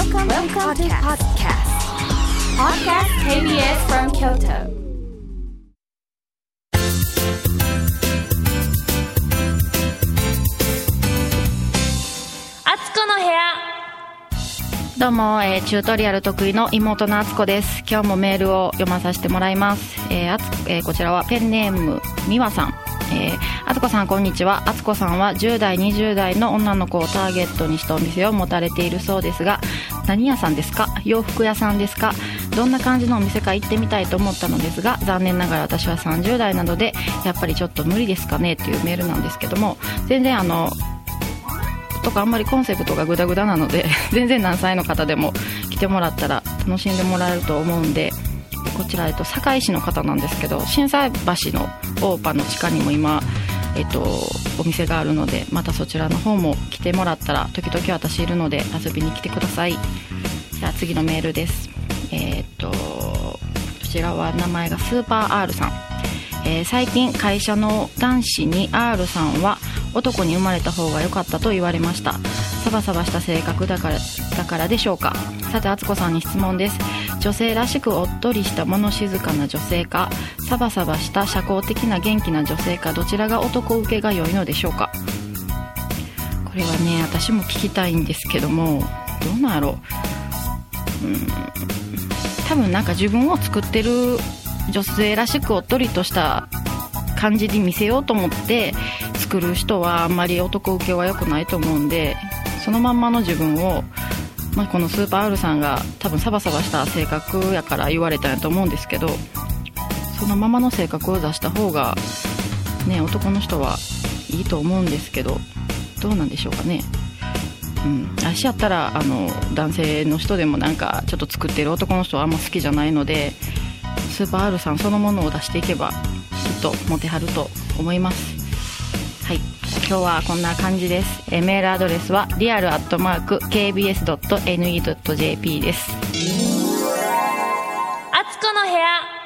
Welcome, Welcome to podcast. Podcast KBS from Kyoto. あつこの部屋どうも、えーチュートリアル得意の妹のあつこです今日もメールを読まさせてもらいます、えーあつえーこちらはペンネームみわさんえーあつこさんこんにちは。あつこさんは10代20代の女の子をターゲットにしたお店を持たれているそうですが何屋さんですか？洋服屋さんですか？どんな感じのお店か行ってみたいと思ったのですが残念ながら私は30代なのでやっぱりちょっと無理ですかね？っていうメールなんですけども全然あのとかあんまりコンセプトがグダグダなので 全然何歳の方でも来てもらったら楽しんでもらえると思うんでこちら、えっと、堺市の方なんですけど心斎橋のオーパの地下にも今、えっと、お店があるのでまたそちらの方も来てもらったら時々私いるので遊びに来てください。じゃあ次のメールです。えーっとこちらは名前がスーパー R さん。えー最近会社の男子に R さんは男に生まれた方が良かったと言われました。サバサバした性格だからだからでしょうか。さて敦子さんに質問です。女性らしくおっとりした物静かな女性かサバサバした社交的な元気な女性かどちらが男受けが良いのでしょうか。これはね私も聞きたいんですけどもどうなろ。ううん多分なんか自分を作ってる女性らしくおっとりとした感じに見せようと思って作る人はあんまり男受けは良くないと思うんでそのまんまの自分を、まあ、このスーパー R さんが多分サバサバした性格やから言われたんやと思うんですけどそのままの性格を出した方がね男の人はいいと思うんですけどどうなんでしょうかね。うん、私やったらあの男性の人でもなんかちょっと作ってる男の人はあんま好きじゃないのでスーパー R さんそのものを出していけばきっとモテはると思います。はい。今日はこんな感じです。えメールアドレスはリアルアットマーク KBS.NE.jp です。あつこの部屋。